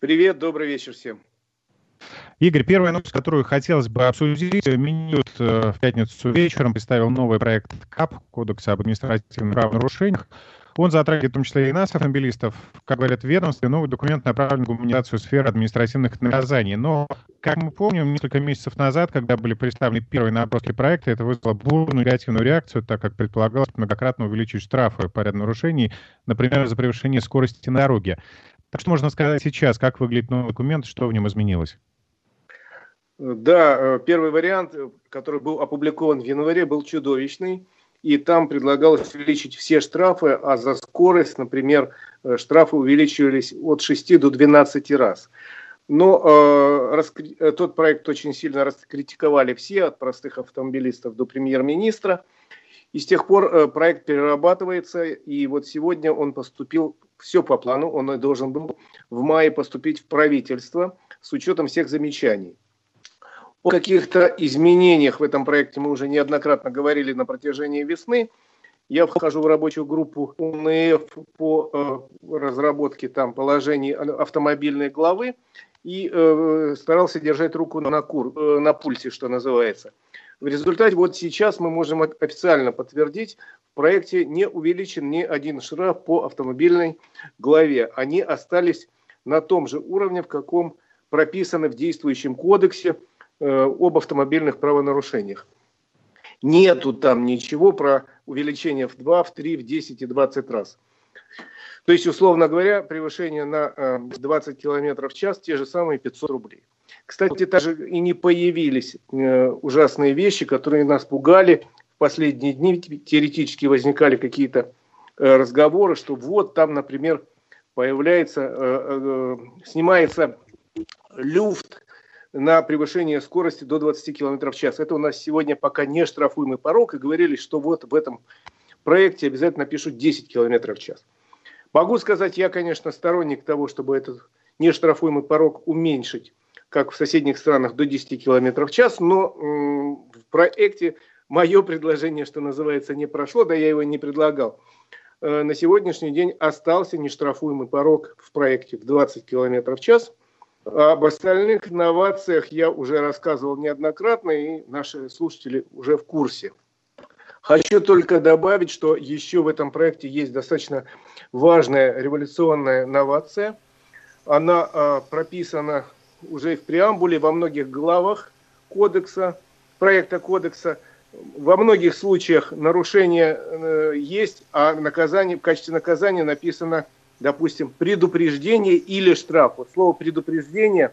Привет, добрый вечер всем. Игорь, первая новость, которую хотелось бы обсудить. Минют э, в пятницу вечером представил новый проект КАП, Кодекса об административных правонарушениях. Он затрагивает в том числе и нас, автомобилистов. Как говорят в ведомстве, новый документ направлен на гуманизацию сферы административных наказаний. Но, как мы помним, несколько месяцев назад, когда были представлены первые наброски проекта, это вызвало бурную негативную реакцию, так как предполагалось многократно увеличить штрафы по ряду нарушений, например, за превышение скорости на дороге. Так что можно сказать сейчас, как выглядит новый документ, что в нем изменилось? Да, э, первый вариант, который был опубликован в январе, был чудовищный и там предлагалось увеличить все штрафы, а за скорость, например, э, штрафы увеличивались от 6 до 12 раз. Но э, раскри... Э, тот проект очень сильно раскритиковали все, от простых автомобилистов до премьер-министра. И с тех пор э, проект перерабатывается, и вот сегодня он поступил, все по плану, он должен был в мае поступить в правительство с учетом всех замечаний. О каких-то изменениях в этом проекте мы уже неоднократно говорили на протяжении весны. Я вхожу в рабочую группу УНФ по э, разработке там положений автомобильной главы и э, старался держать руку на, кур, э, на пульсе, что называется. В результате вот сейчас мы можем официально подтвердить, в проекте не увеличен ни один штраф по автомобильной главе. Они остались на том же уровне, в каком прописаны в действующем кодексе Э, об автомобильных правонарушениях. Нету там ничего про увеличение в 2, в 3, в 10 и 20 раз. То есть, условно говоря, превышение на 20 э, км в час те же самые 500 рублей. Кстати, даже и не появились э, ужасные вещи, которые нас пугали. В последние дни теоретически возникали какие-то разговоры, что вот там, например, появляется, снимается люфт на превышение скорости до 20 км в час. Это у нас сегодня пока не штрафуемый порог, и говорили, что вот в этом проекте обязательно пишут 10 км в час. Могу сказать, я, конечно, сторонник того, чтобы этот нештрафуемый порог уменьшить, как в соседних странах, до 10 км в час, но в проекте мое предложение, что называется, не прошло, да я его не предлагал. Э, на сегодняшний день остался нештрафуемый порог в проекте в 20 км в час – об остальных новациях я уже рассказывал неоднократно, и наши слушатели уже в курсе. Хочу только добавить, что еще в этом проекте есть достаточно важная революционная новация. Она э, прописана уже в преамбуле во многих главах кодекса, проекта кодекса. Во многих случаях нарушение э, есть, а наказание, в качестве наказания написано – допустим, предупреждение или штраф. Вот слово предупреждение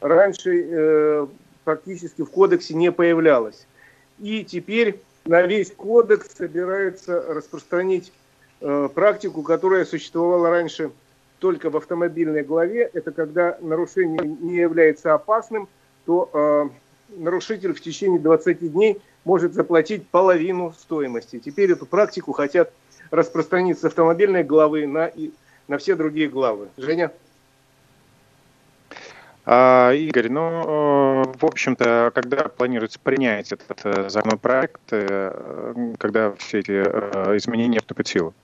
раньше э, практически в кодексе не появлялось. И теперь на весь кодекс собирается распространить э, практику, которая существовала раньше только в автомобильной главе. Это когда нарушение не является опасным, то э, нарушитель в течение 20 дней может заплатить половину стоимости. Теперь эту практику хотят распространить с автомобильной главы на на все другие главы. Женя? А, Игорь, ну, в общем-то, когда планируется принять этот э, законопроект, э, когда все эти э, изменения вступят в силу?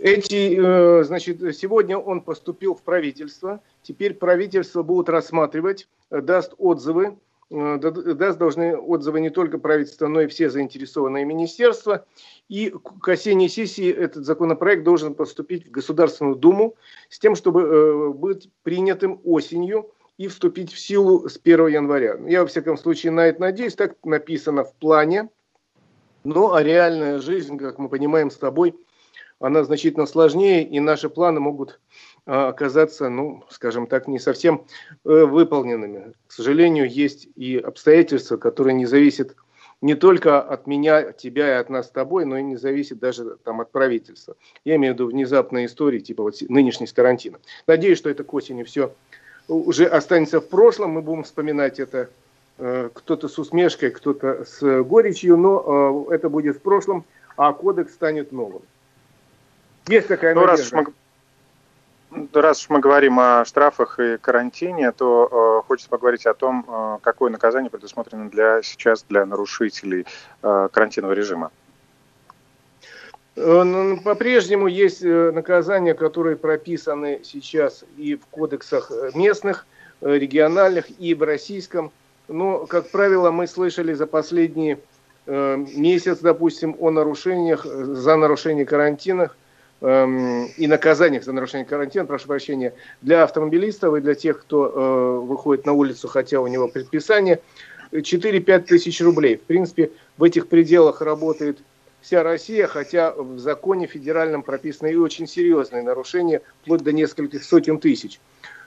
Эти, значит, сегодня он поступил в правительство. Теперь правительство будут рассматривать, даст отзывы Э, даст должны отзывы не только правительства, но и все заинтересованные министерства. И к осенней сессии этот законопроект должен поступить в Государственную Думу с тем, чтобы э, быть принятым осенью и вступить в силу с 1 января. Я, во всяком случае, на это надеюсь. Так написано в плане. Но а реальная жизнь, как мы понимаем с тобой, она значительно сложнее, и наши планы могут а, оказаться, ну, скажем так, не совсем э, выполненными. К сожалению, есть и обстоятельства, которые не зависят не только от меня, тебя и от нас с тобой, но и не зависит даже там, от правительства. Я имею в виду внезапные истории, типа вот нынешней с Тарантино. Надеюсь, что это к осени все уже останется в прошлом, мы будем вспоминать это э, кто-то с усмешкой, кто-то с горечью, но э, это будет в прошлом, а кодекс станет новым. Есть такая ну, надежда. Раз Раз уж мы говорим о штрафах и карантине, то э, хочется поговорить о том, э, какое наказание предусмотрено для сейчас для нарушителей э, карантинного режима. Ну, по-прежнему есть наказания, которые прописаны сейчас и в кодексах местных, региональных, и в российском. Но, как правило, мы слышали за последние месяц, допустим, о нарушениях, за нарушение карантина эм, и наказаниях за нарушение карантина, прошу прощения, для автомобилистов и для тех, кто э, выходит на улицу, хотя у него предписание, 4-5 тысяч рублей. В принципе, в этих пределах работает вся Россия, хотя в законе федеральном прописаны и очень серьезные нарушения, вплоть до нескольких сотен тысяч.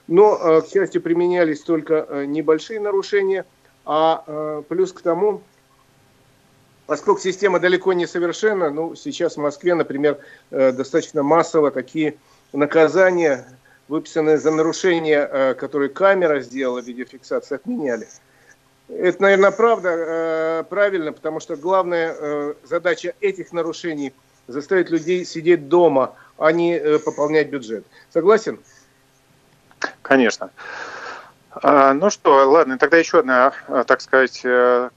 Но, э, к счастью, применялись только э, небольшие нарушения, а плюс к тому, поскольку система далеко не совершенна, ну, сейчас в Москве, например, достаточно массово такие наказания, выписанные за нарушение, которые камера сделала, видеофиксации, отменяли. Это, наверное, правда, э, правильно, потому что главная э, задача этих нарушений заставить людей сидеть дома, а не э, пополнять бюджет. Согласен? Конечно. А, ну что, ладно, тогда еще одна, так сказать,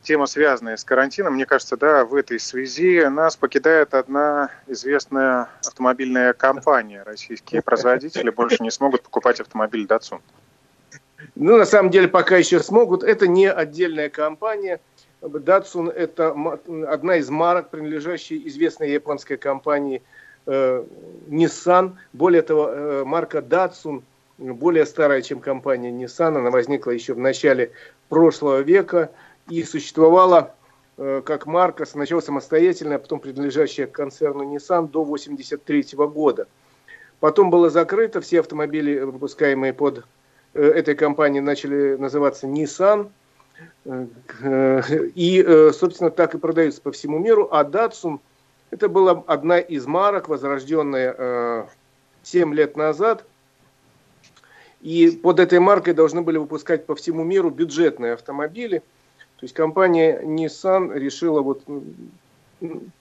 тема, связанная с карантином. Мне кажется, да, в этой связи нас покидает одна известная автомобильная компания. Российские производители больше не смогут покупать автомобиль Datsun. Ну, на самом деле, пока еще смогут. Это не отдельная компания. Datsun – это одна из марок, принадлежащей известной японской компании э, Nissan. Более того, э, марка Datsun более старая, чем компания Nissan. Она возникла еще в начале прошлого века и существовала э, как марка сначала самостоятельная, а потом принадлежащая концерну Nissan до 1983 года. Потом было закрыто, все автомобили, выпускаемые под Э, этой компании начали называться Nissan. Э, и, собственно, так и продаются по всему миру. А Datsun – это была одна из марок, возрожденная 7 лет назад. И под этой маркой должны были выпускать по всему миру бюджетные автомобили. То есть компания Nissan решила вот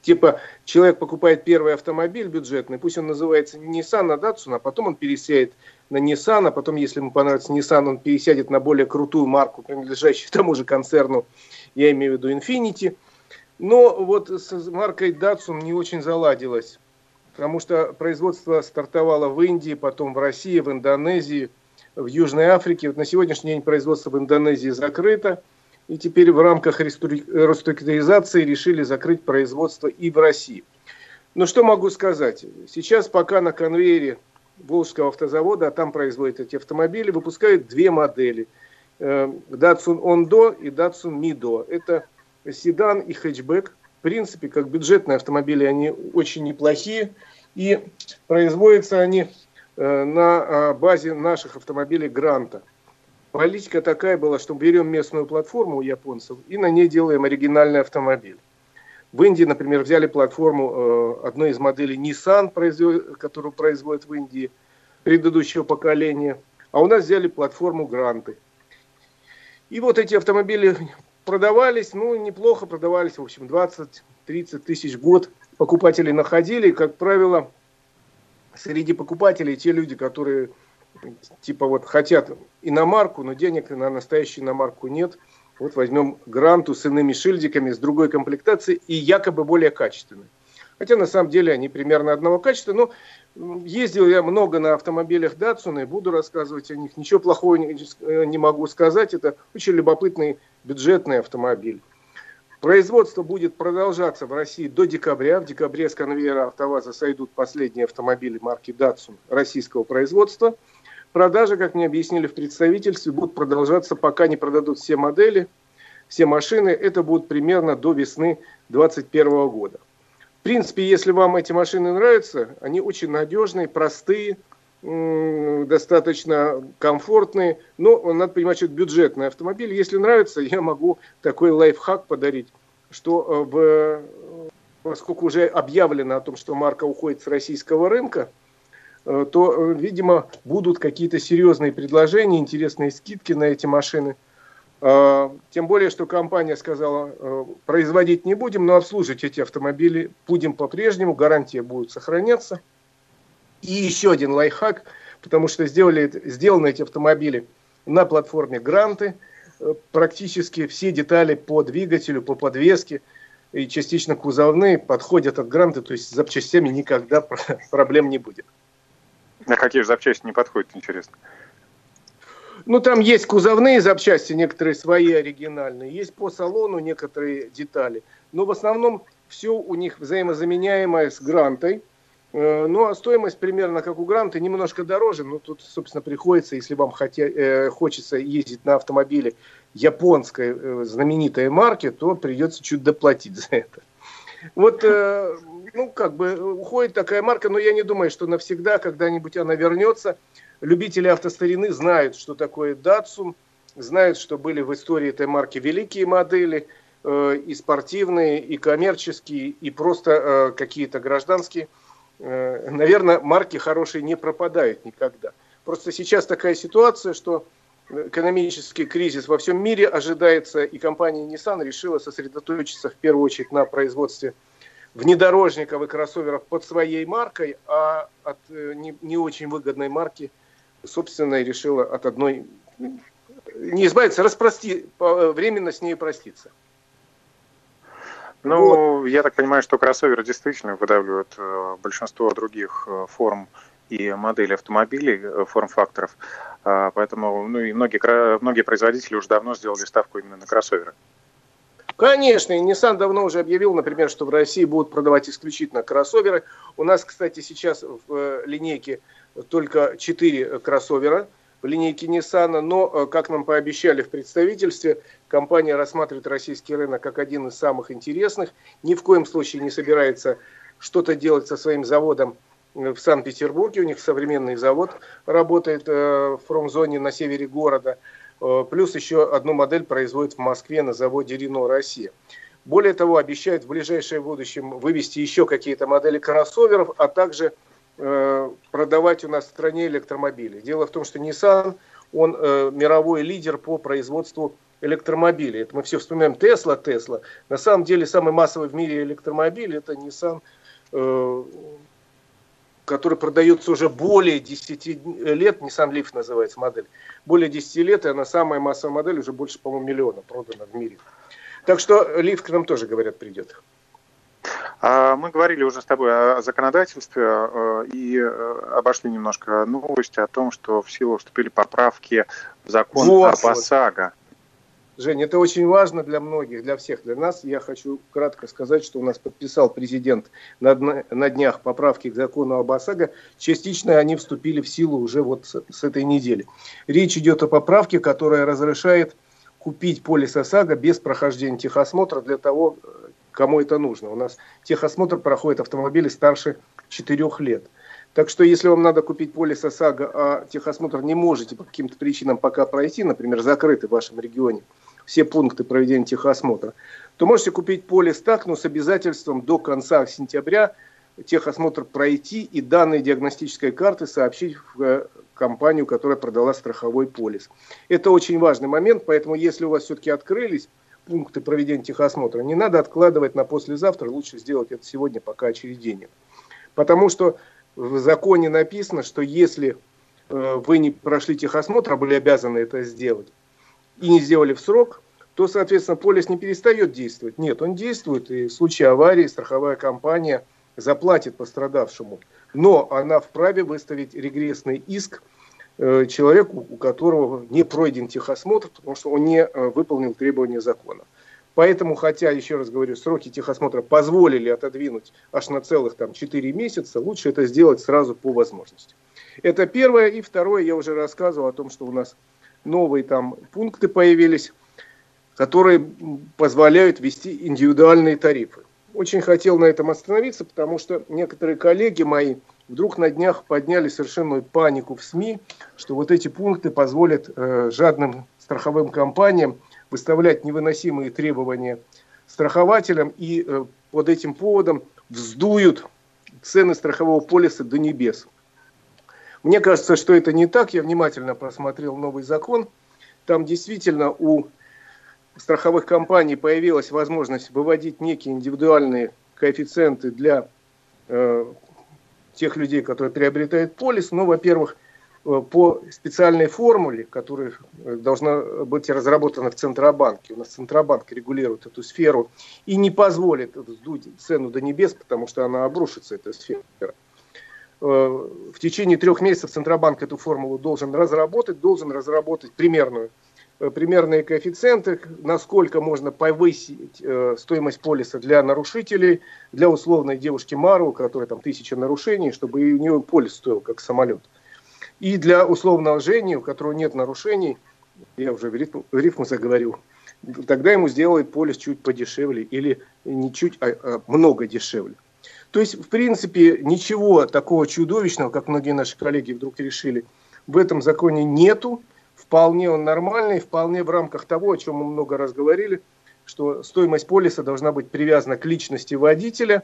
типа человек покупает первый автомобиль бюджетный, пусть он называется Nissan, а Datsun, а потом он пересядет на Nissan, а потом, если ему понравится Nissan, он пересядет на более крутую марку, принадлежащую тому же концерну, я имею в виду Infiniti. Но вот с маркой Datsun не очень заладилось, потому что производство стартовало в Индии, потом в России, в Индонезии, в Южной Африке. Вот на сегодняшний день производство в Индонезии закрыто – и теперь в рамках реструктуризации решили закрыть производство и в России. Ну что могу сказать? Сейчас пока на конвейере Волжского автозавода, а там производят эти автомобили, выпускают две модели. Э, Datsun Ondo и Datsun Mido. Это седан и хэтчбэк. В принципе, как бюджетные автомобили, они очень неплохие. И производятся они на а, базе наших автомобилей Гранта. Политика такая была, что берем местную платформу у японцев и на ней делаем оригинальный автомобиль. В Индии, например, взяли платформу э, одной из моделей Nissan, которую производят в Индии, предыдущего поколения, а у нас взяли платформу Гранты. И вот эти автомобили продавались, ну, неплохо продавались, в общем, 20-30 тысяч в год покупателей находили. Как правило, среди покупателей те люди, которые типа вот хотят иномарку, но денег на настоящую иномарку нет. Вот возьмем гранту с иными шильдиками, с другой комплектацией и якобы более качественной. Хотя на самом деле они примерно одного качества, но ездил я много на автомобилях Datsun и буду рассказывать о них. Ничего плохого не, не могу сказать, это очень любопытный бюджетный автомобиль. Производство будет продолжаться в России до декабря. В декабре с конвейера АвтоВАЗа сойдут последние автомобили марки Datsun российского производства – Продажи, как мне объяснили в представительстве, будут продолжаться, пока не продадут все модели, все машины. Это будет примерно до весны 2021 года. В принципе, если вам эти машины нравятся, они очень надежные, простые, достаточно комфортные. Но надо понимать, что это бюджетный автомобиль. Если нравится, я могу такой лайфхак подарить, что э, в, поскольку уже объявлено о том, что марка уходит с российского рынка – Э, то, э, видимо, будут какие-то серьезные предложения, интересные скидки на эти машины. Э, тем более, что компания сказала, производить не будем, но обслуживать эти автомобили будем по-прежнему, гарантия будет сохраняться. И еще один лайфхак, потому что сделали, сделаны эти автомобили на платформе Гранты, практически все детали по двигателю, по подвеске и частично кузовные подходят от гранта, то есть с запчастями никогда проблем не будет. А какие же запчасти не подходят, интересно? Ну, там есть кузовные запчасти, некоторые свои оригинальные, есть по салону некоторые детали. Но в основном все у них взаимозаменяемое с грантой. Э, ну, а стоимость примерно как у гранты, немножко дороже. Но тут, собственно, приходится, если вам хотя, э, хочется ездить на автомобиле японской э, знаменитой марки, то придется чуть доплатить за это. Вот, э, ну, как бы уходит такая марка, но я не думаю, что навсегда, когда-нибудь она вернется. Любители автостарины знают, что такое Datsun, знают, что были в истории этой марки великие модели, э, и спортивные, и коммерческие, и просто э, какие-то гражданские. Э, наверное, марки хорошие не пропадают никогда. Просто сейчас такая ситуация, что экономический кризис во всем мире ожидается, и компания Nissan решила сосредоточиться в первую очередь на производстве внедорожников и кроссоверов под своей маркой, а от э, не, не очень выгодной марки, собственно, решила от одной не избавиться, распрости, э, временно с ней проститься. Ну, вот. я так понимаю, что кроссоверы действительно выдавливают э, большинство других э, форм и моделей автомобилей, э, форм-факторов. Э, поэтому ну, и многие, многие производители уже давно сделали ставку именно на кроссоверы. Конечно, и Nissan давно уже объявил, например, что в России будут продавать исключительно кроссоверы. У нас, кстати, сейчас в линейке только 4 кроссовера в линейке Nissan, но, как нам пообещали в представительстве, компания рассматривает российский рынок как один из самых интересных. Ни в коем случае не собирается что-то делать со своим заводом в Санкт-Петербурге. У них современный завод работает в промзоне на севере города. Э, плюс еще одну модель производит в Москве на заводе Рено Россия. Более того, обещают в ближайшее будущем вывести еще какие-то модели кроссоверов, а также э, продавать у нас в стране электромобили. Дело в том, что Nissan, он э, мировой лидер по производству электромобилей. Это мы все вспоминаем Тесла, Тесла. На самом деле самый массовый в мире электромобиль это Nissan э, который продается уже более 10 лет, Nissan Leaf называется модель, более 10 лет, и она самая массовая модель, уже больше, по-моему, миллиона продана в мире. Так что Leaf к нам тоже, говорят, придет. А, мы говорили уже с тобой о законодательстве э, и э, обошли немножко новости о том, что в силу вступили поправки в закон вот, об ОСАГО. Женя, это очень важно для многих, для всех, для нас. Я хочу кратко сказать, что у нас подписал президент на, на днях поправки к закону об ОСАГО. Частично они вступили в силу уже вот с, с этой недели. Речь идет о поправке, которая разрешает купить полис ОСАГО без прохождения техосмотра для того, кому это нужно. У нас техосмотр проходит автомобили старше 4 лет. Так что, если вам надо купить полис ОСАГО, а техосмотр не можете по каким-то причинам пока пройти, например, закрытый в вашем регионе, все пункты проведения техосмотра, то можете купить полис так, но с обязательством до конца сентября техосмотр пройти и данные диагностической карты сообщить в э, компанию, которая продала страховой полис. Это очень важный момент, поэтому если у вас все-таки открылись пункты проведения техосмотра, не надо откладывать на послезавтра, лучше сделать это сегодня, пока очередей нет. Потому что в законе написано, что если э, вы не прошли техосмотр, а были обязаны это сделать, и не сделали в срок, то, соответственно, полис не перестает действовать. Нет, он действует, и в случае аварии страховая компания заплатит пострадавшему. Но она вправе выставить регрессный иск э, человеку, у которого не пройден техосмотр, потому что он не э, выполнил требования закона. Поэтому, хотя, еще раз говорю, сроки техосмотра позволили отодвинуть аж на целых там 4 месяца, лучше это сделать сразу по возможности. Это первое. И второе, я уже рассказывал о том, что у нас новые там пункты появились, которые позволяют ввести индивидуальные тарифы. Очень хотел на этом остановиться, потому что некоторые коллеги мои вдруг на днях подняли совершенную панику в СМИ, что вот эти пункты позволят э, жадным страховым компаниям выставлять невыносимые требования страхователям и э, под этим поводом вздуют цены страхового полиса до небес. Мне кажется, что это не так. Я внимательно просмотрел новый закон. Там действительно у страховых компаний появилась возможность выводить некие индивидуальные коэффициенты для э, тех людей, которые приобретают полис. Ну, во-первых, э, по специальной формуле, которая э, должна быть разработана в Центробанке. У нас Центробанк регулирует эту сферу и не позволит сдуть цену до небес, потому что она обрушится, эта сфера. В течение трех месяцев Центробанк эту формулу должен разработать, должен разработать примерную Э, примерные коэффициенты, насколько можно повысить э, стоимость полиса для нарушителей, для условной девушки Мару, у которой там тысяча нарушений, чтобы у нее полис стоил как самолет. И для условного Жени, у которого нет нарушений, я уже в рифму, в рифму заговорил, тогда ему сделают полис чуть подешевле или не чуть, а, а много дешевле. То есть, в принципе, ничего такого чудовищного, как многие наши коллеги вдруг решили, в этом законе нету вполне он нормальный, вполне в рамках того, о чем мы много раз говорили, что стоимость полиса должна быть привязана к личности водителя,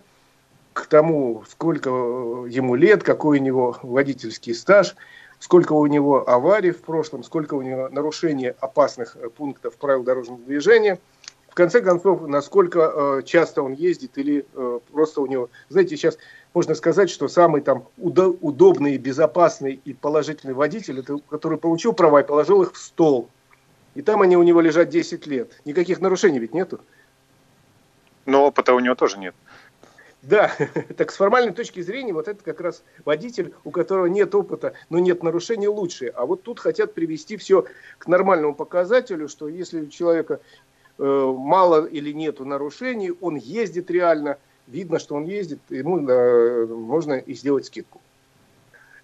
к тому, сколько ему лет, какой у него водительский стаж, сколько у него аварий в прошлом, сколько у него нарушений опасных пунктов правил дорожного движения. В конце концов, насколько э, часто он ездит или э, просто у него... Знаете, сейчас можно сказать, что самый там удобный, безопасный и положительный водитель, это который получил права и положил их в стол. И там они у него лежат 10 лет. Никаких нарушений ведь нету. Но опыта у него тоже нет. Да, так с формальной точки зрения, вот это как раз водитель, у которого нет опыта, но нет нарушений, лучше. А вот тут хотят привести все к нормальному показателю, что если у человека мало или нету нарушений, он ездит реально – видно, что он ездит, ему да, можно и сделать скидку.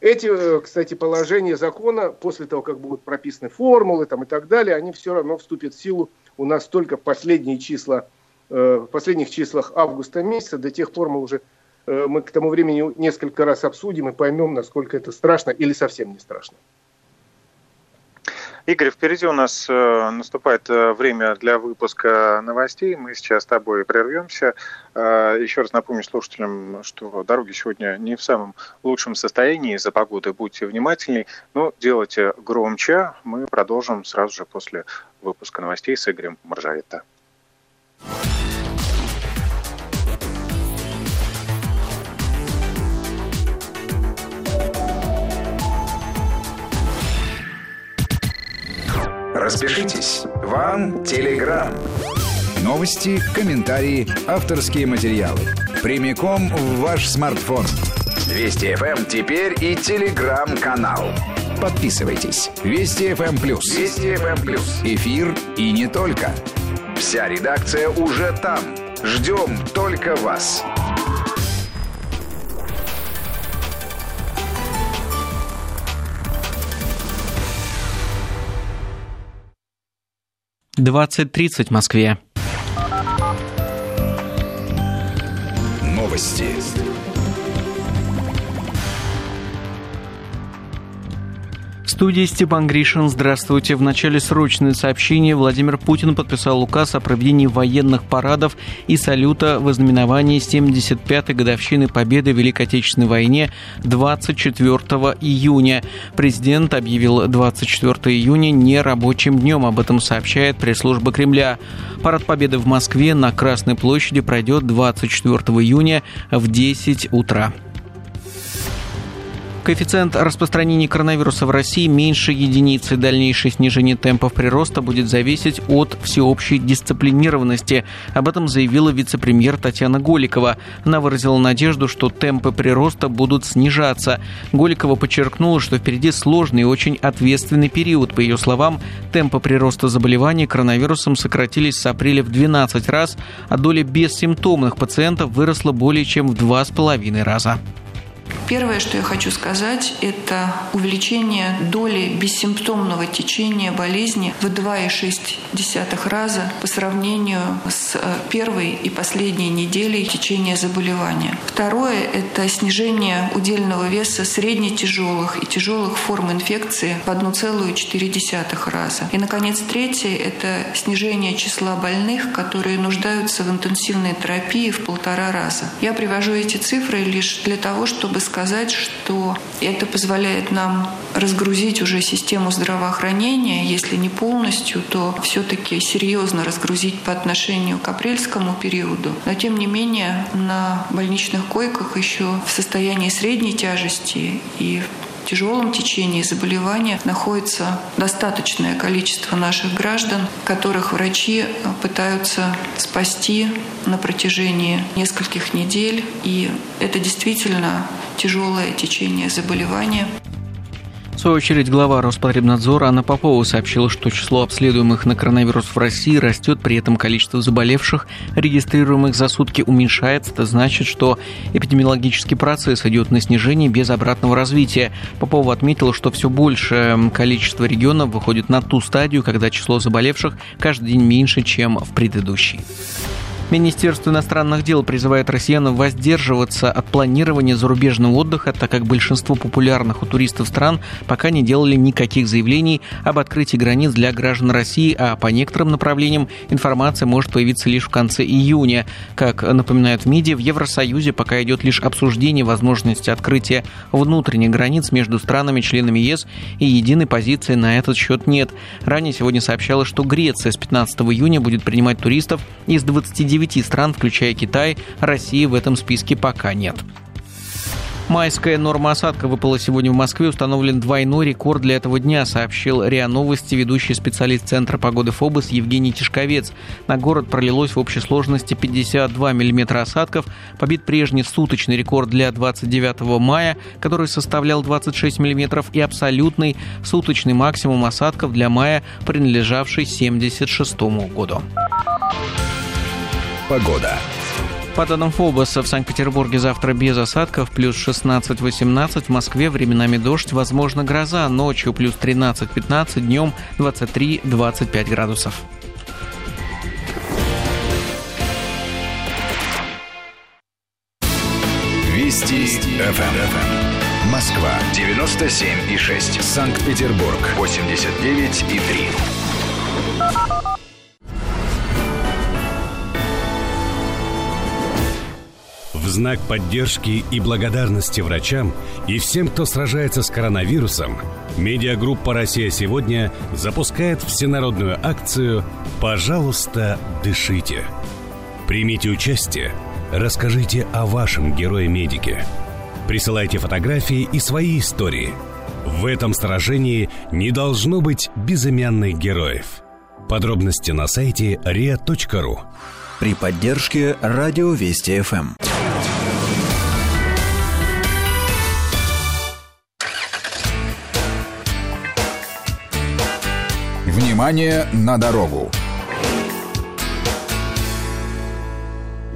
Эти, э, кстати, положения закона, после того, как будут прописаны формулы там, и так далее, они все равно вступят в силу у нас только в последние числа, э, в последних числах августа месяца. До тех пор мы уже э, мы к тому времени несколько раз обсудим и поймем, насколько это страшно или совсем не страшно. Игорь, впереди у нас э, наступает э, время для выпуска новостей. Мы сейчас с тобой прервемся. Э, еще раз напомню слушателям, что дороги сегодня не в самом лучшем состоянии из-за погоды. Будьте внимательней, но делайте громче. Мы продолжим сразу же после выпуска новостей с Игорем Маржаретто. Распишитесь. Вам Телеграм. Новости, комментарии, авторские материалы. Прямиком в ваш смартфон. Вести FM эм теперь и Телеграм-канал. Подписывайтесь. Вести FM эм плюс. Вести FM эм плюс. Эфир и не только. Вся редакция уже там. Ждем только вас. 20.30 в Москве. Новости. Студии Степан Гришин. Здравствуйте. В начале срочное сообщение Владимир Путин подписал указ о проведении военных парадов и салюта в ознаменовании 75-й годовщины победы в Великой Отечественной войне 24 июня. Президент объявил 24 июня нерабочим днем. Об этом сообщает пресс-служба Кремля. Парад победы в Москве на Красной площади пройдет 24 июня в 10 утра. Коэффициент распространения коронавируса в России меньше единицы. Дальнейшее снижение темпов прироста будет зависеть от всеобщей дисциплинированности. Об этом заявила вице-премьер Татьяна Голикова. Она выразила надежду, что темпы прироста будут снижаться. Голикова подчеркнула, что впереди сложный и очень ответственный период. По ее словам, темпы прироста заболеваний коронавирусом сократились с апреля в 12 раз, а доля бессимптомных пациентов выросла более чем в 2,5 раза. Первое, что я хочу сказать, это увеличение доли бессимптомного течения болезни в 2,6 раза по сравнению с э, первой и последней неделей течения заболевания. Второе – это снижение удельного веса средне-тяжелых и тяжелых форм инфекции в 1,4 раза. И, наконец, третье – это снижение числа больных, которые нуждаются в интенсивной терапии в полтора раза. Я привожу эти цифры лишь для того, чтобы сказать, что это позволяет нам разгрузить уже систему здравоохранения, если не полностью, то все-таки серьезно разгрузить по отношению к апрельскому периоду. Но тем не менее на больничных койках еще в состоянии средней тяжести и тяжелом течении заболевания находится достаточное количество наших граждан, которых врачи пытаются спасти на протяжении нескольких недель. И это действительно тяжелое течение заболевания. Свою очередь, глава Роспотребнадзора Анна Попова сообщила, что число обследуемых на коронавирус в России растет, при этом количество заболевших, регистрируемых за сутки, уменьшается. Это значит, что эпидемиологический процесс идет на снижение без обратного развития. Попова отметила, что все большее количество регионов выходит на ту стадию, когда число заболевших каждый день меньше, чем в предыдущий. Министерство иностранных дел призывает россиян воздерживаться от планирования зарубежного отдыха, так как большинство популярных у туристов стран пока не делали никаких заявлений об открытии границ для граждан России, а по некоторым направлениям информация может появиться лишь в конце июня. Как напоминают в МИДе, в Евросоюзе пока идет лишь обсуждение возможности открытия внутренних границ между странами-членами ЕС и единой позиции на этот счет нет. Ранее сегодня сообщалось, что Греция с 15 июня будет принимать туристов из 29 9 стран, включая Китай, России в этом списке пока нет. Майская норма осадка выпала сегодня в Москве. Установлен двойной рекорд для этого дня, сообщил РИА Новости ведущий специалист Центра погоды ФОБОС Евгений Тишковец. На город пролилось в общей сложности 52 мм осадков. Побит прежний суточный рекорд для 29 мая, который составлял 26 мм, и абсолютный суточный максимум осадков для мая, принадлежавший 1976 году. Погода. По данным ФОБОСа, в Санкт-Петербурге завтра без осадков, плюс 16-18, в Москве временами дождь, возможно гроза, ночью плюс 13-15, днем 23-25 градусов. Вести. ФМ. Москва 97 и 6. Санкт-Петербург 89 и 3. Знак поддержки и благодарности врачам и всем, кто сражается с коронавирусом, медиагруппа «Россия сегодня» запускает всенародную акцию «Пожалуйста, дышите». Примите участие, расскажите о вашем герое-медике. Присылайте фотографии и свои истории. В этом сражении не должно быть безымянных героев. Подробности на сайте ria.ru при поддержке Радио Вести ФМ. Внимание на дорогу!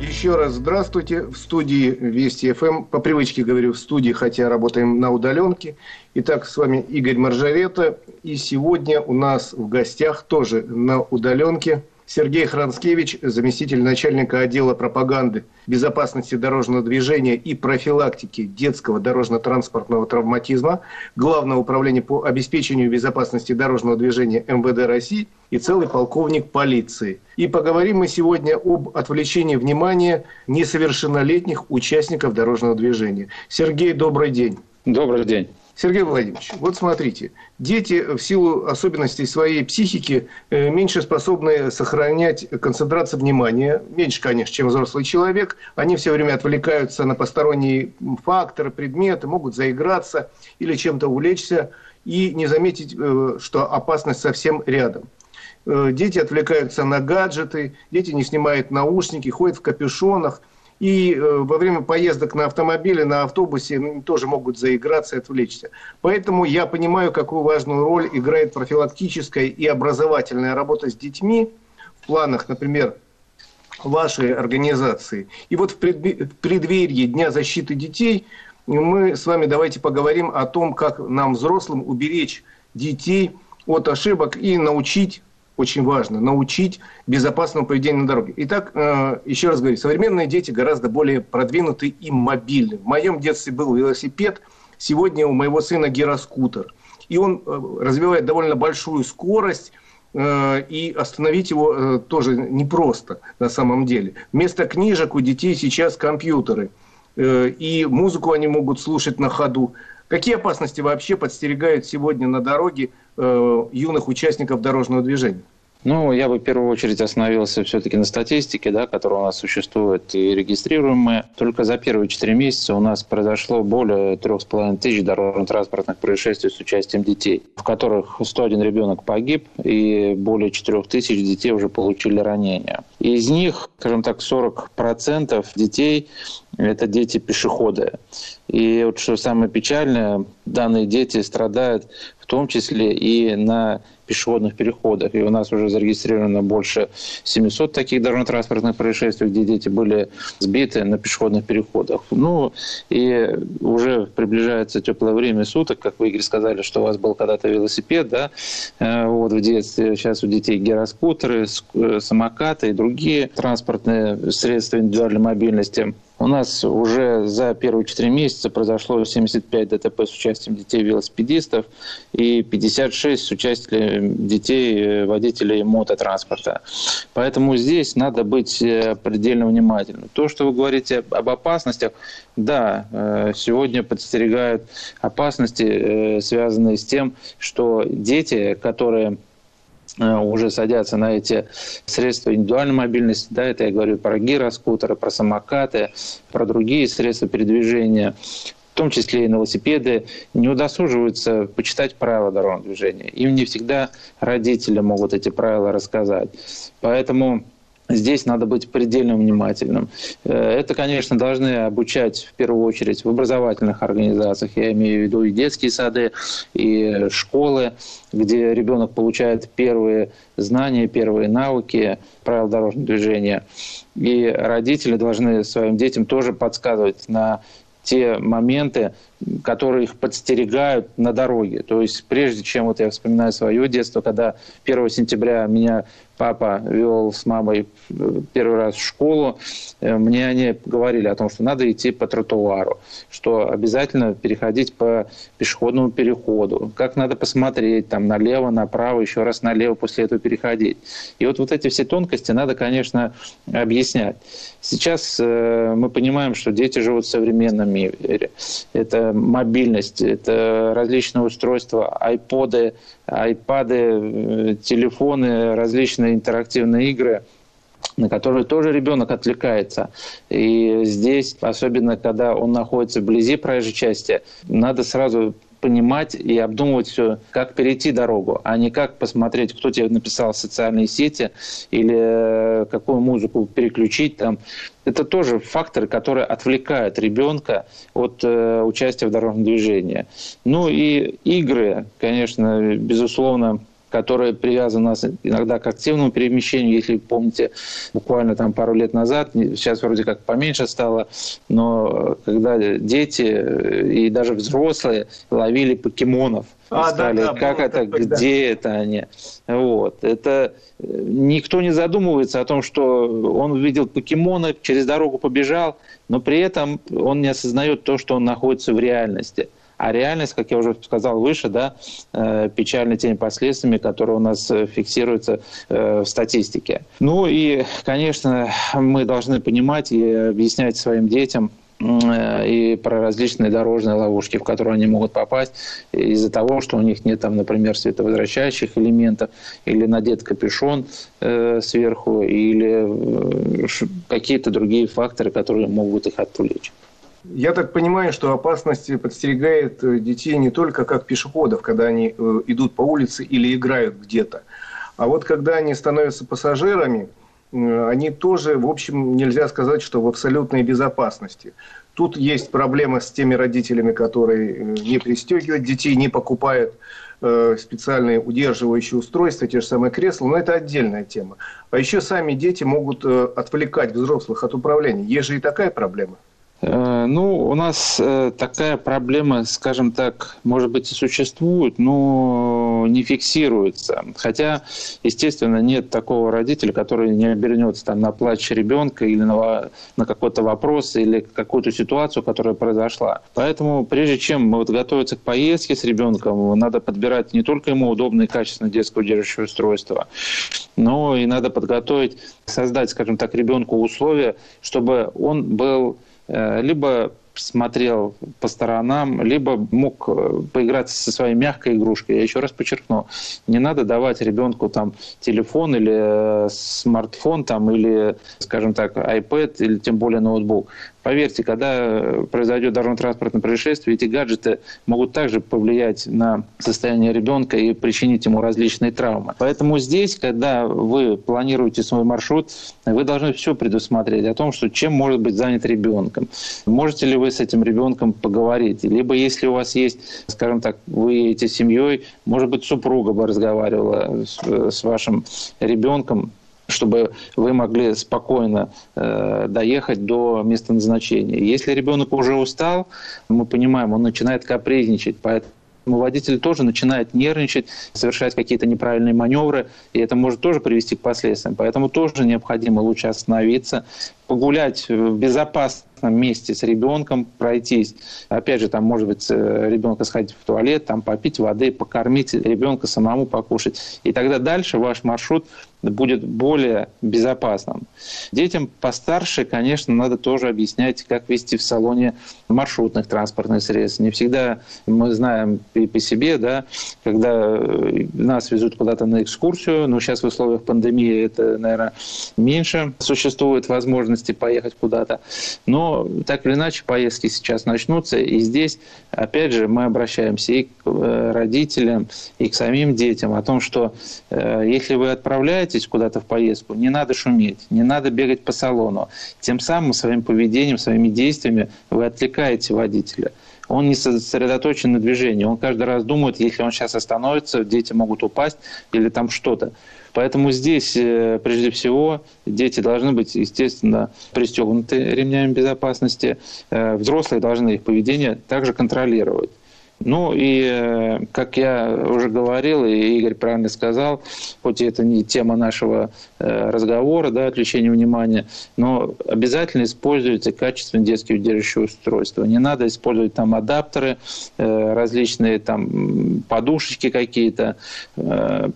Еще раз здравствуйте. В студии Вести ФМ. По привычке говорю в студии, хотя работаем на удаленке. Итак, с вами Игорь Маржарета. И сегодня у нас в гостях тоже на удаленке Сергей Хранскевич, заместитель начальника отдела пропаганды, безопасности дорожного движения и профилактики детского дорожно-транспортного травматизма Главного управления по обеспечению безопасности дорожного движения МВД России и целый полковник полиции. И поговорим мы сегодня об отвлечении внимания несовершеннолетних участников дорожного движения. Сергей, добрый день. Добрый день. Сергей Владимирович, вот смотрите, дети в силу особенностей своей психики э, меньше способны сохранять концентрацию внимания, меньше, конечно, чем взрослый человек. Они все время отвлекаются на посторонние факторы, предметы, могут заиграться или чем-то увлечься и не заметить, э, что опасность совсем рядом. Э, дети отвлекаются на гаджеты, дети не снимают наушники, ходят в капюшонах – и э, во время поездок на автомобиле, на автобусе ну, тоже могут заиграться и отвлечься. Поэтому я понимаю, какую важную роль играет профилактическая и образовательная работа с детьми в планах, например, вашей организации. И вот в преддверии Дня защиты детей мы с вами давайте поговорим о том, как нам, взрослым, уберечь детей от ошибок и научить очень важно, научить безопасному поведению на дороге. Итак, э, еще раз говорю, современные дети гораздо более продвинуты и мобильны. В моем детстве был велосипед, сегодня у моего сына гироскутер. И он э, развивает довольно большую скорость, э, и остановить его тоже непросто на самом деле. Вместо книжек у детей сейчас компьютеры. И музыку они могут слушать на ходу. Какие опасности вообще подстерегают сегодня на дороге юных участников дорожного движения? Ну, я бы в первую очередь остановился все-таки на статистике, да, которая у нас существует и регистрируем мы. Только за первые четыре месяца у нас произошло более трех с половиной тысяч дорожно-транспортных происшествий с участием детей, в которых 101 ребенок погиб и более 4 тысяч детей уже получили ранения. Из них, скажем так, 40% детей – это дети-пешеходы. И вот что самое печальное, данные дети страдают в том числе и на пешеходных переходах. И у нас уже зарегистрировано больше 700 таких дорожно-транспортных происшествий, где дети были сбиты на пешеходных переходах. Ну, и уже приближается теплое время суток, как вы, Игорь, сказали, что у вас был когда-то велосипед, да, э, вот в детстве. Сейчас у детей гироскутеры, э, самокаты и другие транспортные средства индивидуальной мобильности. У нас уже за первые 4 месяца произошло 75 ДТП с участием детей-велосипедистов и 56 с участием детей э, водителей мототранспорта. Поэтому здесь надо быть э, предельно внимательным. То, что вы говорите об опасностях, да, э, сегодня подстерегают опасности, связанные с тем, что дети, которые уже садятся на эти средства индивидуальной мобильности. Да, это я говорю про гироскутеры, про самокаты, про другие средства передвижения в том числе и велосипеды, не удосуживаются почитать правила дорожного движения. Им не всегда родители могут эти правила рассказать. Поэтому Здесь надо быть предельно внимательным. Э, это, конечно, должны обучать в первую очередь в образовательных организациях. Я имею в виду и детские сады, и школы, где ребенок получает первые знания, первые навыки правил дорожного движения. И родители должны своим детям тоже подсказывать на те моменты, которые их подстерегают на дороге. То есть прежде чем, вот я вспоминаю свое детство, когда 1 сентября меня папа вел с мамой первый раз в школу, э, мне они говорили о том, что надо идти по тротуару, что обязательно переходить по пешеходному переходу, как надо посмотреть там налево, направо, еще раз налево после этого переходить. И вот, вот эти все тонкости надо, конечно, объяснять. Сейчас э, мы понимаем, что дети живут в современном мире. Это мобильность, это различные устройства, айподы, айпады, телефоны, различные интерактивные игры на которые тоже ребенок отвлекается. И здесь, особенно когда он находится вблизи проезжей части, надо сразу понимать и обдумывать все, как перейти дорогу, а не как посмотреть, кто тебе написал в социальные сети или э, какую музыку переключить там. Это тоже факторы, которые отвлекают ребенка от э, участия в дорожном движении. Ну и игры, конечно, безусловно, которая привязана нас иногда к активному перемещению. Если помните, буквально там пару лет назад, сейчас вроде как поменьше стало, но когда дети и даже взрослые ловили покемонов, а, да, да, как это, такой, где да. это они. Вот. Это э, никто не задумывается о том, что он увидел покемона, через дорогу побежал, но при этом он не осознает то, что он находится в реальности. А реальность, как я уже сказал выше, да, э, печальны теми последствиями, которые у нас э, фиксируются э, в статистике. Ну и, конечно, мы должны понимать и объяснять своим детям, и про различные дорожные ловушки, в которые они могут попасть из-за того, что у них нет, там, например, световозвращающих элементов, или надет капюшон э, сверху, или какие-то другие факторы, которые могут их отвлечь. Я так понимаю, что опасность подстерегает э, детей не только как пешеходов, когда они э, идут по улице или играют где-то, а вот когда они становятся пассажирами, э, они тоже, в общем, нельзя сказать, что в абсолютной безопасности. Тут есть проблема с теми родителями, которые не пристегивают детей, не покупают специальные удерживающие устройства, те же самые кресла, но это отдельная тема. А еще сами дети могут отвлекать взрослых от управления. Есть же и такая проблема. Э, ну, у нас э, такая проблема, скажем так, может быть и существует, но не фиксируется. Хотя, естественно, нет такого родителя, который не обернется там, на плач ребенка или на, на какой-то вопрос или какую-то ситуацию, которая произошла. Поэтому, прежде чем вот, готовиться к поездке с ребенком, надо подбирать не только ему удобное и качественное детское удерживающее устройство, но и надо подготовить, создать, скажем так, ребенку условия, чтобы он был либо смотрел по сторонам, либо мог э, поиграться со своей мягкой игрушкой. Я еще раз подчеркну, не надо давать ребенку там телефон или э, смартфон там, или, скажем так, iPad или тем более ноутбук. Поверьте, когда произойдет дорожно-транспортное происшествие, эти гаджеты могут также повлиять на состояние ребенка и причинить ему различные травмы. Поэтому здесь, когда вы планируете свой маршрут, вы должны все предусмотреть о том, что чем может быть занят ребенком. Можете ли вы с этим ребенком поговорить? Либо если у вас есть, скажем так, вы едете с семьей, может быть, супруга бы разговаривала с, с вашим ребенком, чтобы вы могли спокойно э, доехать до места назначения. Если ребенок уже устал, мы понимаем, он начинает капризничать, поэтому водитель тоже начинает нервничать, совершать какие-то неправильные маневры, и это может тоже привести к последствиям. Поэтому тоже необходимо лучше остановиться, погулять в безопасном месте с ребенком, пройтись. Опять же, там, может быть, э, ребенка сходить в туалет, там, попить воды, покормить ребенка, самому покушать. И тогда дальше ваш маршрут будет более безопасным. Детям постарше, конечно, надо тоже объяснять, как вести в салоне маршрутных транспортных средств. Не всегда мы знаем и по себе, да, когда э, нас везут куда-то на экскурсию, но сейчас в условиях пандемии это, наверное, меньше существует возможности поехать куда-то. Но так или иначе поездки сейчас начнутся, и здесь, опять же, мы обращаемся и к э, родителям, и к самим детям о том, что э, если вы отправляетесь куда-то в поездку, не надо шуметь, не надо бегать по салону. Тем самым своим поведением, своими действиями вы отвлекаете водителя он не сосредоточен на движении. Он каждый раз думает, если он сейчас остановится, дети могут упасть или там что-то. Поэтому здесь, э, прежде всего, дети должны быть, естественно, пристегнуты ремнями безопасности. Э, взрослые должны их поведение также контролировать. Ну и, э, как я уже говорил, и Игорь правильно сказал, хоть это не тема нашего разговора, да, отвлечения внимания, но обязательно используйте качественные детские удерживающие устройства. Не надо использовать там адаптеры, э, различные там подушечки какие-то.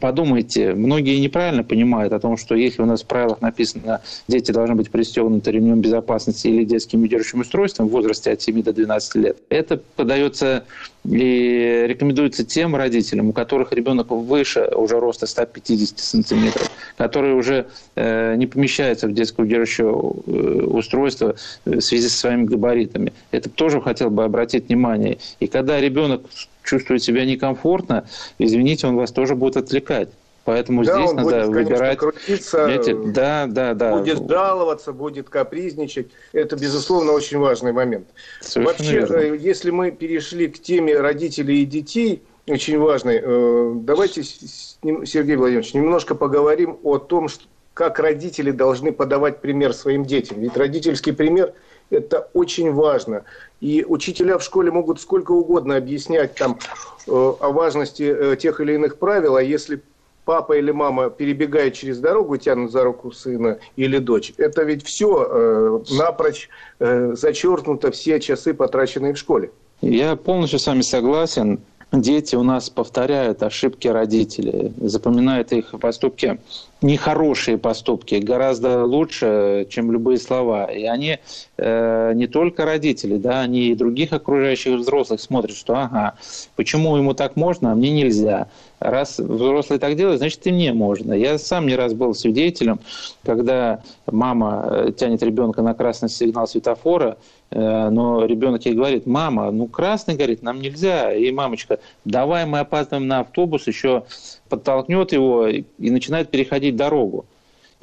Подумайте, многие неправильно понимают о том, что если у нас в правилах написано, дети должны быть пристегнуты ремнем безопасности или детским удерживающим устройством в возрасте от 7 до 12 лет, это подается и рекомендуется тем родителям, у которых ребенок выше уже роста 150 сантиметров, которые уже э, не помещаются в детское удерживающее э, устройство в связи со своими габаритами. Это тоже хотел бы обратить внимание. И когда ребенок чувствует себя некомфортно, извините, он вас тоже будет отвлекать. Поэтому да, здесь он надо будет, выбирать. Конечно, крутиться, Знаете, да, да, да. Будет жаловаться, будет капризничать. Это, безусловно, очень важный момент. Совершенно Вообще, верно. Э, если мы перешли к теме родителей и детей, очень важной, э, давайте, Сергей Владимирович, немножко поговорим о том, как родители должны подавать пример своим детям. Ведь родительский пример – это очень важно. И учителя в школе могут сколько угодно объяснять там, э, о важности тех или иных правил, а если папа или мама перебегает через дорогу, тянут за руку сына или дочь, это ведь все э, напрочь э, зачеркнуто, все часы, потраченные в школе. Я полностью с вами согласен. Дети у нас повторяют ошибки родителей, запоминают их поступки нехорошие поступки гораздо лучше, чем любые слова. И они э, не только родители, да, они и других окружающих взрослых смотрят, что ага, почему ему так можно, а мне нельзя. Раз взрослый так делает, значит и мне можно. Я сам не раз был свидетелем, когда мама э, тянет ребенка на красный сигнал светофора, но ребенок ей говорит, мама, ну красный говорит, нам нельзя. И мамочка, давай мы опаздываем на автобус, еще подтолкнет его и начинает переходить дорогу.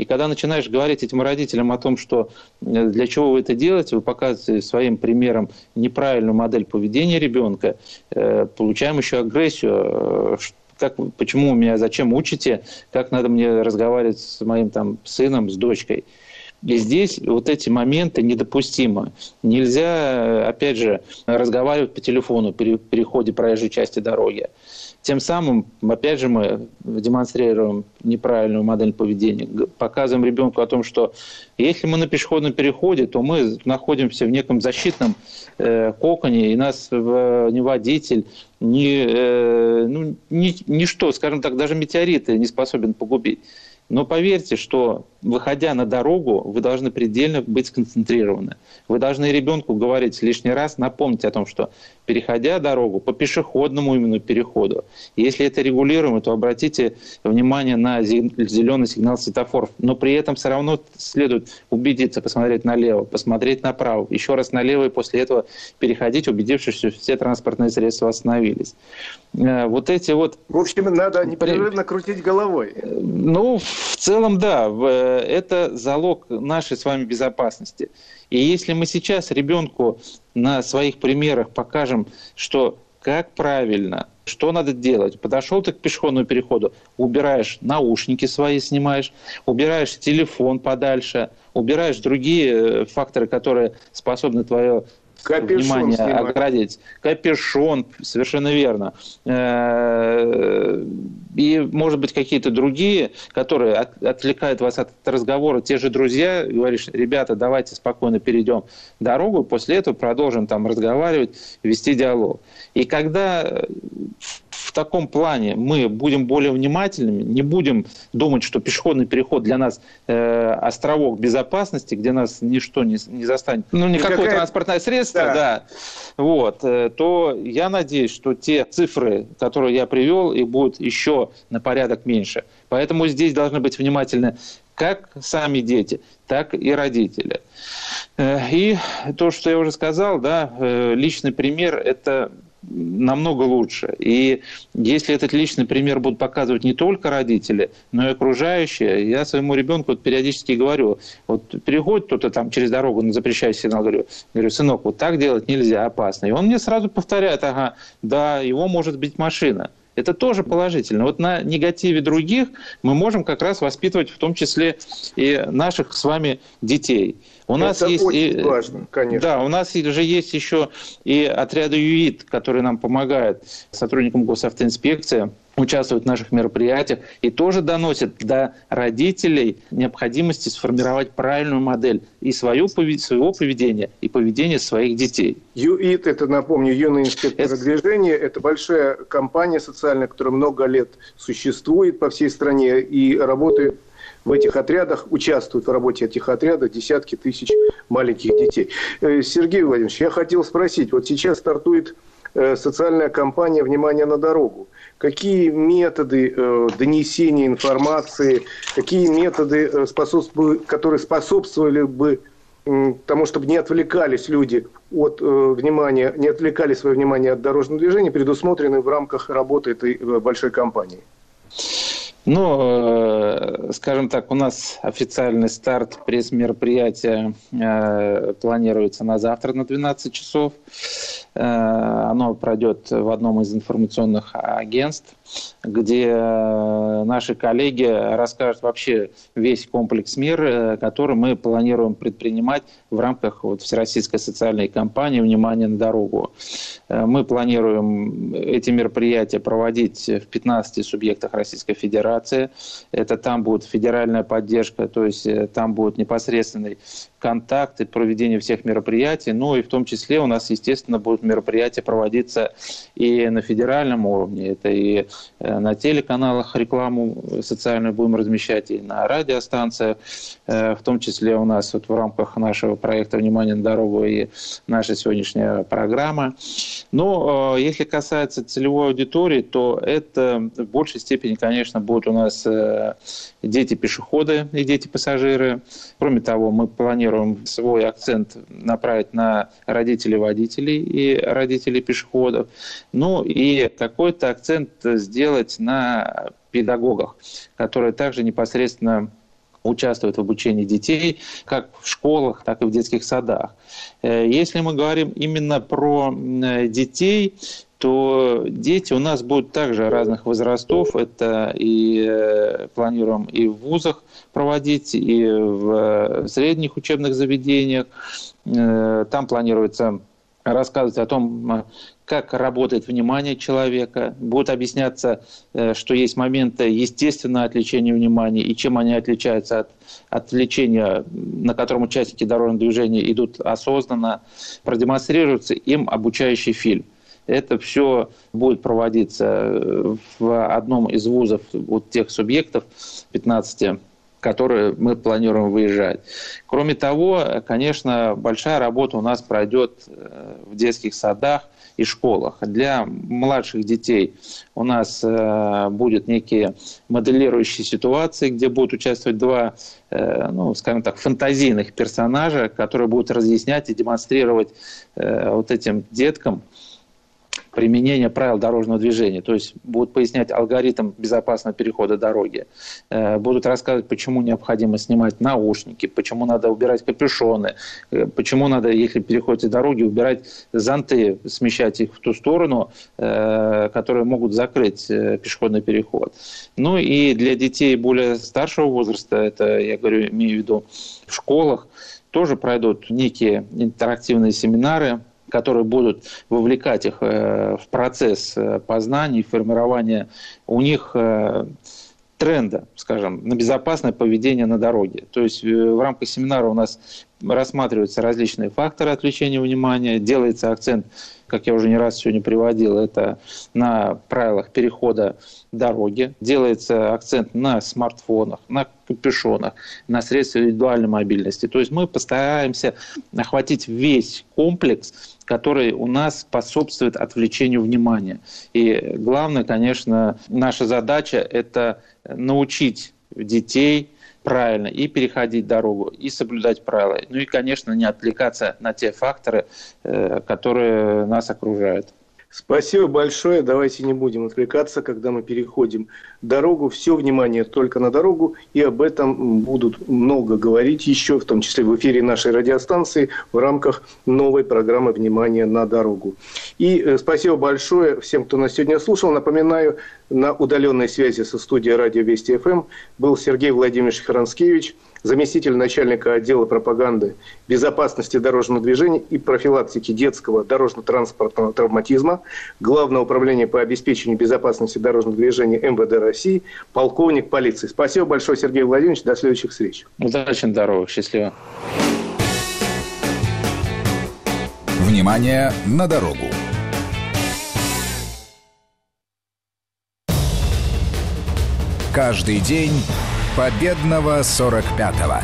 И когда начинаешь говорить этим родителям о том, что э, для чего вы это делаете, вы показываете своим примером неправильную модель поведения ребенка, э, получаем еще агрессию, э, как, почему меня, зачем учите, как надо мне разговаривать с моим там сыном, с дочкой. И здесь вот эти моменты недопустимы. Нельзя, опять же, разговаривать по телефону при переходе проезжей части дороги. Тем самым, опять же, мы демонстрируем неправильную модель поведения, показываем ребенку о том, что если мы на пешеходном переходе, то мы находимся в неком защитном э, коконе, и нас э, ни водитель, ни, э, ну, ни, ничто, скажем так, даже метеориты не способен погубить. Но поверьте, что выходя на дорогу, вы должны предельно быть сконцентрированы. Вы должны ребенку говорить лишний раз, напомнить о том, что переходя дорогу по пешеходному именно переходу, если это регулируемо, то обратите внимание на зеленый сигнал светофоров. Но при этом все равно следует убедиться, посмотреть налево, посмотреть направо, еще раз налево и после этого переходить, убедившись, что все транспортные средства остановились. Э, вот эти вот... В общем, надо непрерывно крутить головой. Ну, в целом, да. Э, это залог нашей с вами безопасности. И если мы сейчас ребенку на своих примерах покажем, что как правильно, что надо делать? Подошел ты к пешеходному переходу, убираешь наушники свои, снимаешь, убираешь телефон подальше, убираешь другие э, факторы, которые способны твое Капюшон внимание снимать. оградить. Капюшон, совершенно верно. Э, и, может быть, какие-то другие, которые отвлекают вас от разговора. Те же друзья, говоришь, ребята, давайте спокойно перейдем дорогу, после этого продолжим там разговаривать, вести диалог. И когда в таком плане мы будем более внимательными, не будем думать, что пешеходный переход для нас э, островок безопасности, где нас ничто не, не застанет, ну, никакое какая... транспортное средство, да, да вот, э, то я надеюсь, что те цифры, которые я привел, и будут еще на порядок меньше. Поэтому здесь должны быть внимательны как сами дети, так и родители. Э, и то, что я уже сказал, да, э, личный пример – это намного лучше. И если этот личный пример будут показывать не только родители, но и окружающие, я своему ребенку вот периодически говорю, вот переходит кто-то там через дорогу на запрещающий сигнал, говорю, говорю, сынок, вот так делать нельзя, опасно. И он мне сразу повторяет, ага, да, его может быть машина. Это тоже положительно. Вот на негативе других мы можем как раз воспитывать в том числе и наших с вами детей. У Это нас есть очень и, важно, конечно. Да, у нас же есть еще и отряды ЮИД, которые нам помогают, сотрудникам госавтоинспекции участвуют в наших мероприятиях и тоже доносят до родителей необходимости сформировать правильную модель и свое, своего поведения, и поведения своих детей. ЮИД, это, напомню, юный инспектор это... движения, это большая компания социальная, которая много лет существует по всей стране и работает в этих отрядах, участвуют в работе этих отрядов десятки тысяч маленьких детей. Э, Сергей Владимирович, я хотел спросить, вот сейчас стартует э, социальная кампания «Внимание на дорогу». Какие методы э, донесения информации, какие методы, способствуют, которые способствовали бы тому, чтобы не отвлекались люди от внимания, не отвлекали свое внимание от дорожного движения, предусмотрены в рамках работы этой большой кампании? Ну, э, скажем так, у нас официальный старт пресс-мероприятия э, планируется на завтра на 12 часов. Э, оно пройдет в одном из информационных агентств, где наши коллеги расскажут вообще весь комплекс мер, который мы планируем предпринимать в рамках вот Всероссийской социальной кампании «Внимание на дорогу». Мы планируем эти мероприятия проводить в 15 субъектах Российской Федерации. Это там будет федеральная поддержка, то есть там будет непосредственный контакт и проведение всех мероприятий. Ну и в том числе у нас, естественно, будут мероприятия проводиться и на федеральном уровне. Это и э, на телеканалах рекламу социальную будем размещать, и на радиостанциях. Э, в том числе у нас вот в рамках нашего проекта «Внимание на дорогу» и наша сегодняшняя программа. Но э, если касается целевой аудитории, то это в большей степени, конечно, будут у нас дети-пешеходы и дети-пассажиры. Кроме того, мы планируем планируем свой акцент направить на родителей водителей и родителей пешеходов. Ну и какой-то акцент сделать на педагогах, которые также непосредственно участвуют в обучении детей, как в школах, так и в детских садах. Э, если мы говорим именно про детей, то дети у нас будут также разных возрастов. Это и э, планируем и в вузах проводить, и в средних учебных заведениях. Э, там планируется рассказывать о том, как работает внимание человека. Будет объясняться, э, что есть моменты естественного отвлечения внимания и чем они отличаются от отвлечения, на котором участники дорожного движения идут осознанно. Продемонстрируется им обучающий фильм – Это все будет проводиться в одном из вузов вот тех субъектов 15 которые мы планируем выезжать. Кроме того, конечно, большая работа у нас пройдет э, в детских садах и школах. Для младших детей у нас э, будет некие моделирующие ситуации, где будут участвовать два, э, ну, скажем так, фантазийных персонажа, которые будут разъяснять и демонстрировать э, вот этим деткам применения правил дорожного движения. То есть будут пояснять алгоритм безопасного перехода дороги, э, будут рассказывать, почему необходимо снимать наушники, почему надо убирать капюшоны, э, почему надо, если переходите дороги, убирать зонты, смещать их в ту сторону, э, которые могут закрыть пешеходный переход. Ну и для детей более старшего возраста, это, я говорю, имею в виду в школах, тоже пройдут некие интерактивные семинары, которые будут вовлекать их э, в процесс э, познания, формирования у них э, тренда, скажем, на безопасное поведение на дороге. То есть в рамках семинара у нас рассматриваются различные факторы отвлечения внимания, делается акцент как я уже не раз сегодня приводил, это на правилах перехода дороги. Делается акцент на смартфонах, на капюшонах, на средствах индивидуальной мобильности. То есть мы постараемся охватить весь комплекс, который у нас способствует отвлечению внимания. И главное, конечно, наша задача – это научить детей правильно и переходить дорогу, и соблюдать правила. Ну и, конечно, не отвлекаться на те факторы, э, которые нас окружают. Спасибо большое. Давайте не будем отвлекаться, когда мы переходим дорогу. Все внимание только на дорогу. И об этом будут много говорить еще, в том числе в эфире нашей радиостанции, в рамках новой программы «Внимание на дорогу». И э, спасибо большое всем, кто нас сегодня слушал. Напоминаю, на удаленной связи со студией радио Вести ФМ был Сергей Владимирович Харанскевич – заместитель начальника отдела пропаганды безопасности дорожного движения и профилактики детского дорожно-транспортного травматизма Главного управления по обеспечению безопасности дорожного движения МВД России, полковник полиции. Спасибо большое, Сергей Владимирович. До следующих встреч. Удачи, здорово, счастливо. Внимание на дорогу. Каждый день Победного 45-го.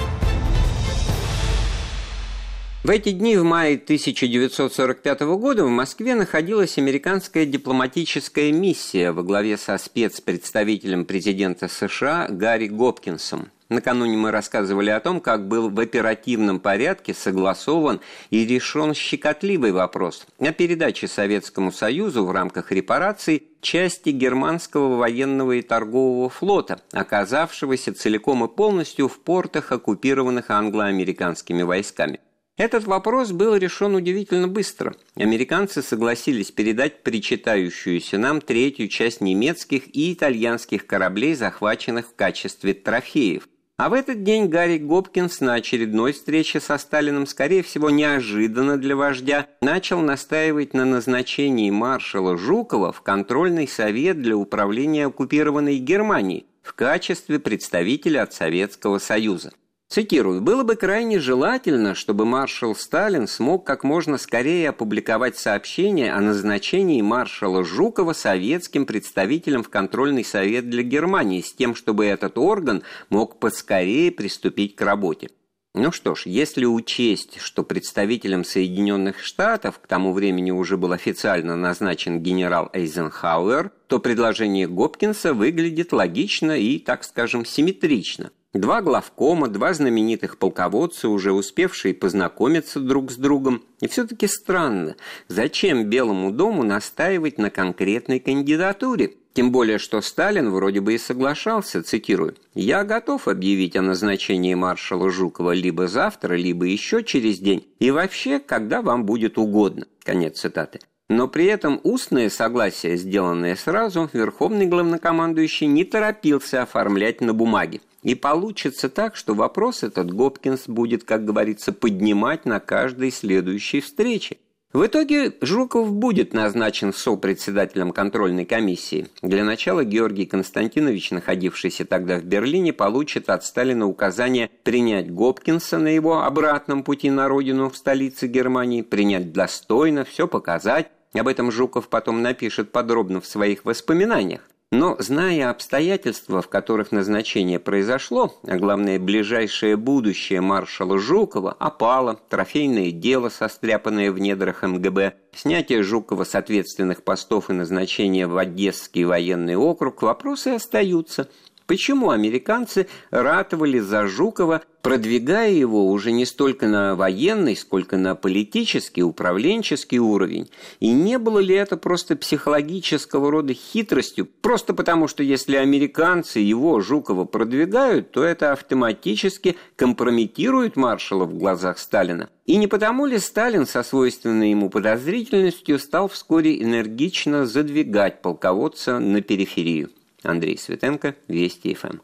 В эти дни в мае 1945 года в Москве находилась американская дипломатическая миссия во главе со спецпредставителем президента США Гарри Гопкинсом. Накануне мы рассказывали о том, как был в оперативном порядке согласован и решен щекотливый вопрос о передаче Советскому Союзу в рамках репараций части германского военного и торгового флота, оказавшегося целиком и полностью в портах, оккупированных англо-американскими войсками. Этот вопрос был решен удивительно быстро. Американцы согласились передать причитающуюся нам третью часть немецких и итальянских кораблей, захваченных в качестве трофеев – а в этот день Гарри Гопкинс на очередной встрече со Сталиным, скорее всего, неожиданно для вождя, начал настаивать на назначении маршала Жукова в контрольный совет для управления оккупированной Германией в качестве представителя от Советского Союза. Цитирую, «Было бы крайне желательно, чтобы маршал Сталин смог как можно скорее опубликовать сообщение о назначении маршала Жукова советским представителем в контрольный совет для Германии с тем, чтобы этот орган мог поскорее приступить к работе». Ну что ж, если учесть, что представителем Соединенных Штатов к тому времени уже был официально назначен генерал Эйзенхауэр, то предложение Гопкинса выглядит логично и, так скажем, симметрично. Два главкома, два знаменитых полководца, уже успевшие познакомиться друг с другом. И все-таки странно, зачем Белому дому настаивать на конкретной кандидатуре? Тем более, что Сталин вроде бы и соглашался, цитирую, «Я готов объявить о назначении маршала Жукова либо завтра, либо еще через день, и вообще, когда вам будет угодно». Конец цитаты. Но при этом устное согласие, сделанное сразу, верховный главнокомандующий не торопился оформлять на бумаге. И получится так, что вопрос этот Гопкинс будет, как говорится, поднимать на каждой следующей встрече. В итоге Жуков будет назначен сопредседателем контрольной комиссии. Для начала Георгий Константинович, находившийся тогда в Берлине, получит от Сталина указание принять Гопкинса на его обратном пути на родину в столице Германии, принять достойно, все показать, Об этом Жуков потом напишет подробно в своих воспоминаниях. Но, зная обстоятельства, в которых назначение произошло, а главное, ближайшее будущее маршала Жукова, опало, трофейное дело, состряпанное в недрах МГБ, снятие Жукова с ответственных постов и назначение в Одесский военный округ, вопросы остаются – Почему американцы ратовали за Жукова, продвигая его уже не столько на военный, сколько на политический, управленческий уровень? И не было ли это просто психологического рода хитростью? Просто потому, что если американцы его, Жукова, продвигают, то это автоматически компрометирует маршала в глазах Сталина. И не потому ли Сталин со свойственной ему подозрительностью стал вскоре энергично задвигать полководца на периферию? Андрей Светенко, Вести ФМ.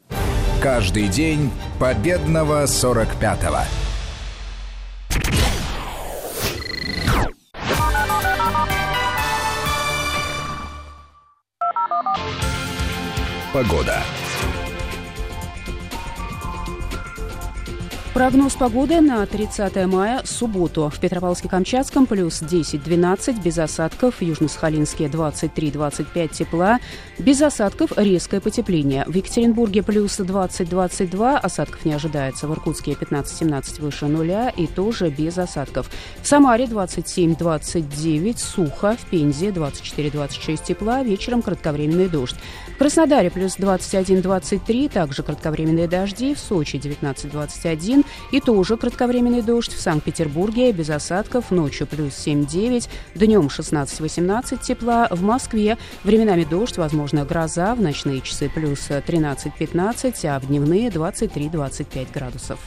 Каждый день победного 45-го. Погода. Прогноз погоды на 30 мая, субботу. В Петропавловске-Камчатском плюс 10-12, без осадков. Южно-Сахалинске 23-25 тепла. Без осадков резкое потепление. В Екатеринбурге плюс 20-22, осадков не ожидается. В Иркутске 15-17 выше нуля и тоже без осадков. В Самаре 27-29, сухо. В Пензе 24-26 тепла, вечером кратковременный дождь. В Краснодаре плюс 21-23, также кратковременные дожди. В Сочи 19-21, и тоже кратковременный дождь в Санкт-Петербурге без осадков, ночью плюс 7-9, днем 16-18 тепла, в Москве временами дождь, возможно гроза, в ночные часы плюс 13-15, а в дневные 23-25 градусов.